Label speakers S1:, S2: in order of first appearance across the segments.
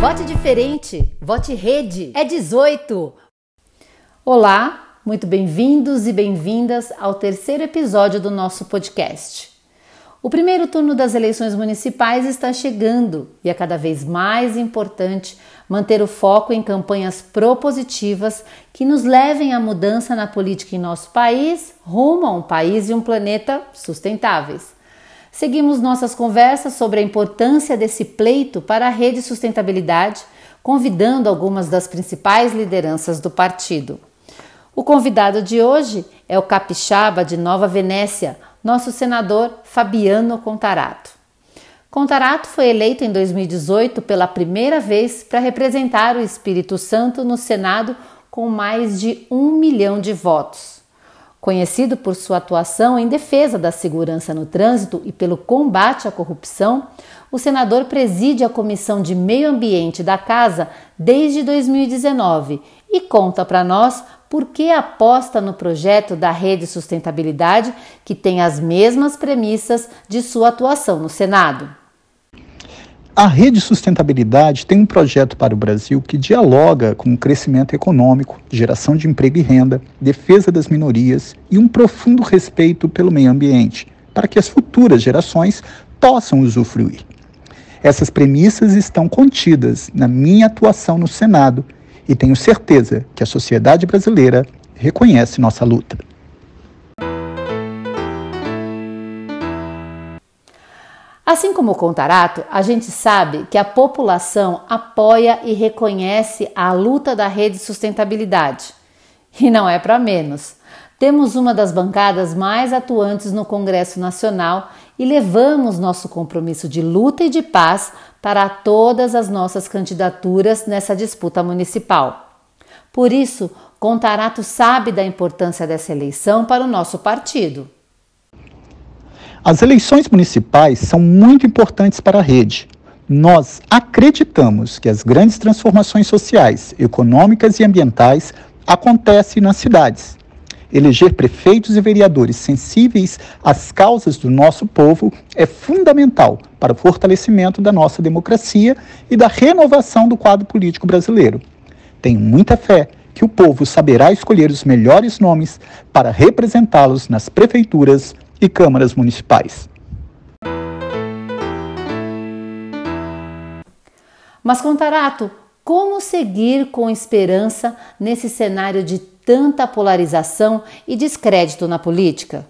S1: Vote diferente, vote rede, é 18. Olá, muito bem-vindos e bem-vindas ao terceiro episódio do nosso podcast. O primeiro turno das eleições municipais está chegando e é cada vez mais importante manter o foco em campanhas propositivas que nos levem à mudança na política em nosso país, rumo a um país e um planeta sustentáveis. Seguimos nossas conversas sobre a importância desse pleito para a rede sustentabilidade, convidando algumas das principais lideranças do partido. O convidado de hoje é o capixaba de Nova Venécia, nosso senador Fabiano Contarato. Contarato foi eleito em 2018 pela primeira vez para representar o Espírito Santo no Senado com mais de um milhão de votos. Conhecido por sua atuação em defesa da segurança no trânsito e pelo combate à corrupção, o senador preside a Comissão de Meio Ambiente da Casa desde 2019 e conta para nós por que aposta no projeto da Rede Sustentabilidade, que tem as mesmas premissas de sua atuação no Senado.
S2: A Rede Sustentabilidade tem um projeto para o Brasil que dialoga com o crescimento econômico, geração de emprego e renda, defesa das minorias e um profundo respeito pelo meio ambiente, para que as futuras gerações possam usufruir. Essas premissas estão contidas na minha atuação no Senado e tenho certeza que a sociedade brasileira reconhece nossa luta.
S1: Assim como o Contarato, a gente sabe que a população apoia e reconhece a luta da rede sustentabilidade. E não é para menos. Temos uma das bancadas mais atuantes no Congresso Nacional e levamos nosso compromisso de luta e de paz para todas as nossas candidaturas nessa disputa municipal. Por isso, Contarato sabe da importância dessa eleição para o nosso partido.
S2: As eleições municipais são muito importantes para a rede. Nós acreditamos que as grandes transformações sociais, econômicas e ambientais acontecem nas cidades. Eleger prefeitos e vereadores sensíveis às causas do nosso povo é fundamental para o fortalecimento da nossa democracia e da renovação do quadro político brasileiro. Tenho muita fé que o povo saberá escolher os melhores nomes para representá-los nas prefeituras, e câmaras municipais.
S1: Mas, Contarato, como seguir com esperança nesse cenário de tanta polarização e descrédito na política?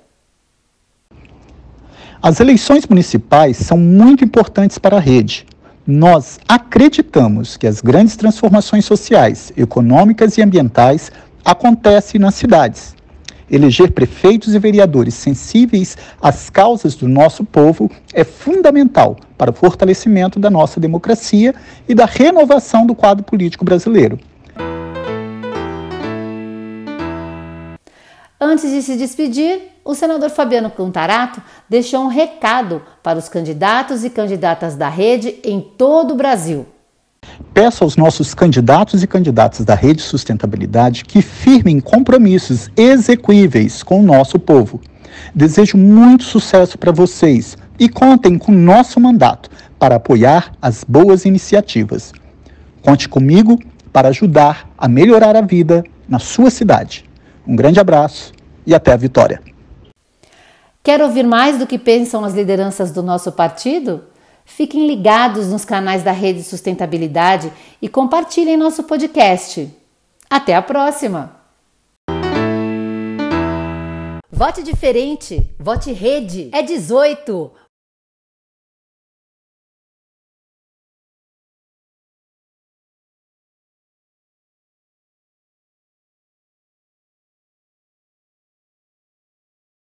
S2: As eleições municipais são muito importantes para a rede. Nós acreditamos que as grandes transformações sociais, econômicas e ambientais acontecem nas cidades Eleger prefeitos e vereadores sensíveis às causas do nosso povo é fundamental para o fortalecimento da nossa democracia e da renovação do quadro político brasileiro.
S1: Antes de se despedir, o senador Fabiano Contarato deixou um recado para os candidatos e candidatas da rede em todo o Brasil.
S2: Peço aos nossos candidatos e candidatas da Rede Sustentabilidade que firmem compromissos execuíveis com o nosso povo. Desejo muito sucesso para vocês e contem com nosso mandato para apoiar as boas iniciativas. Conte comigo para ajudar a melhorar a vida na sua cidade. Um grande abraço e até a vitória.
S1: Quer ouvir mais do que pensam as lideranças do nosso partido? Fiquem ligados nos canais da Rede Sustentabilidade e compartilhem nosso podcast. Até a próxima! Vote diferente, vote rede, é 18.